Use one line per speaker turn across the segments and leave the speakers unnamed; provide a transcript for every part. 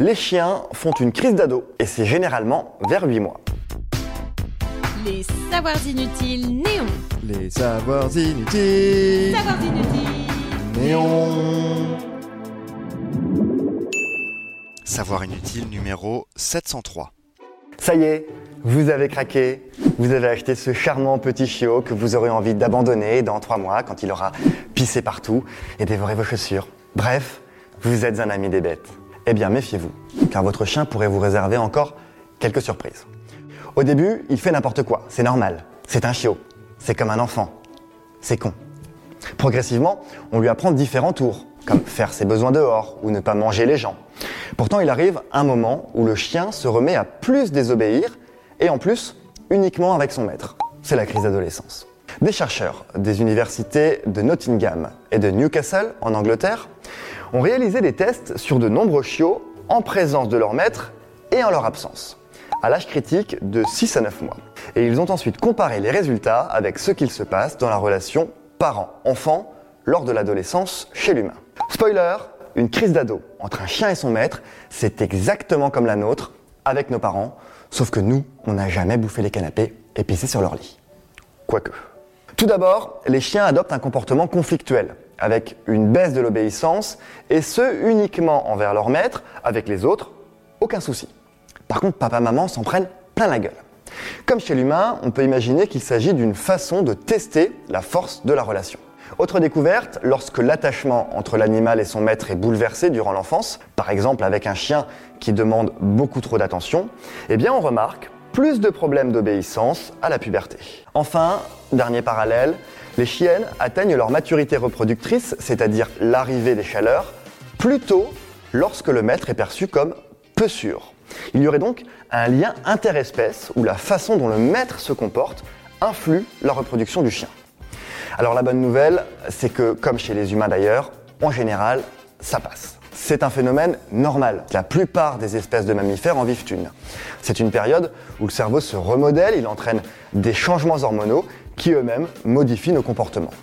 Les chiens font une crise d'ado et c'est généralement vers 8 mois.
Les savoirs inutiles néons.
Les savoirs inutiles.
Savoirs inutiles.
Néon.
Savoir inutile numéro 703.
Ça y est, vous avez craqué, vous avez acheté ce charmant petit chiot que vous aurez envie d'abandonner dans 3 mois quand il aura pissé partout et dévoré vos chaussures. Bref, vous êtes un ami des bêtes. Eh bien, méfiez-vous, car votre chien pourrait vous réserver encore quelques surprises. Au début, il fait n'importe quoi, c'est normal. C'est un chiot, c'est comme un enfant. C'est con. Progressivement, on lui apprend différents tours, comme faire ses besoins dehors ou ne pas manger les gens. Pourtant, il arrive un moment où le chien se remet à plus désobéir et en plus uniquement avec son maître. C'est la crise d'adolescence. Des chercheurs des universités de Nottingham et de Newcastle en Angleterre ont réalisé des tests sur de nombreux chiots en présence de leur maître et en leur absence, à l'âge critique de 6 à 9 mois. Et ils ont ensuite comparé les résultats avec ce qu'il se passe dans la relation parent-enfant lors de l'adolescence chez l'humain. Spoiler, une crise d'ado entre un chien et son maître, c'est exactement comme la nôtre avec nos parents, sauf que nous, on n'a jamais bouffé les canapés et pissé sur leur lit. Quoique. Tout d'abord, les chiens adoptent un comportement conflictuel, avec une baisse de l'obéissance, et ce uniquement envers leur maître, avec les autres, aucun souci. Par contre, papa-maman s'en prennent plein la gueule. Comme chez l'humain, on peut imaginer qu'il s'agit d'une façon de tester la force de la relation. Autre découverte, lorsque l'attachement entre l'animal et son maître est bouleversé durant l'enfance, par exemple avec un chien qui demande beaucoup trop d'attention, eh bien on remarque plus de problèmes d'obéissance à la puberté. Enfin, dernier parallèle, les chiennes atteignent leur maturité reproductrice, c'est-à-dire l'arrivée des chaleurs, plus tôt lorsque le maître est perçu comme peu sûr. Il y aurait donc un lien interespèce où la façon dont le maître se comporte influe la reproduction du chien. Alors la bonne nouvelle, c'est que comme chez les humains d'ailleurs, en général, ça passe. C'est un phénomène normal. La plupart des espèces de mammifères en vivent une. C'est une période où le cerveau se remodèle, il entraîne des changements hormonaux qui eux-mêmes modifient nos comportements.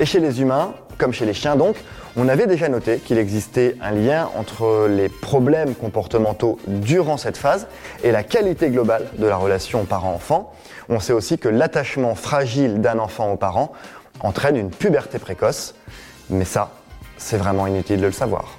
Et chez les humains, comme chez les chiens donc, on avait déjà noté qu'il existait un lien entre les problèmes comportementaux durant cette phase et la qualité globale de la relation parent-enfant. On sait aussi que l'attachement fragile d'un enfant aux parents entraîne une puberté précoce, mais ça, c'est vraiment inutile de le savoir.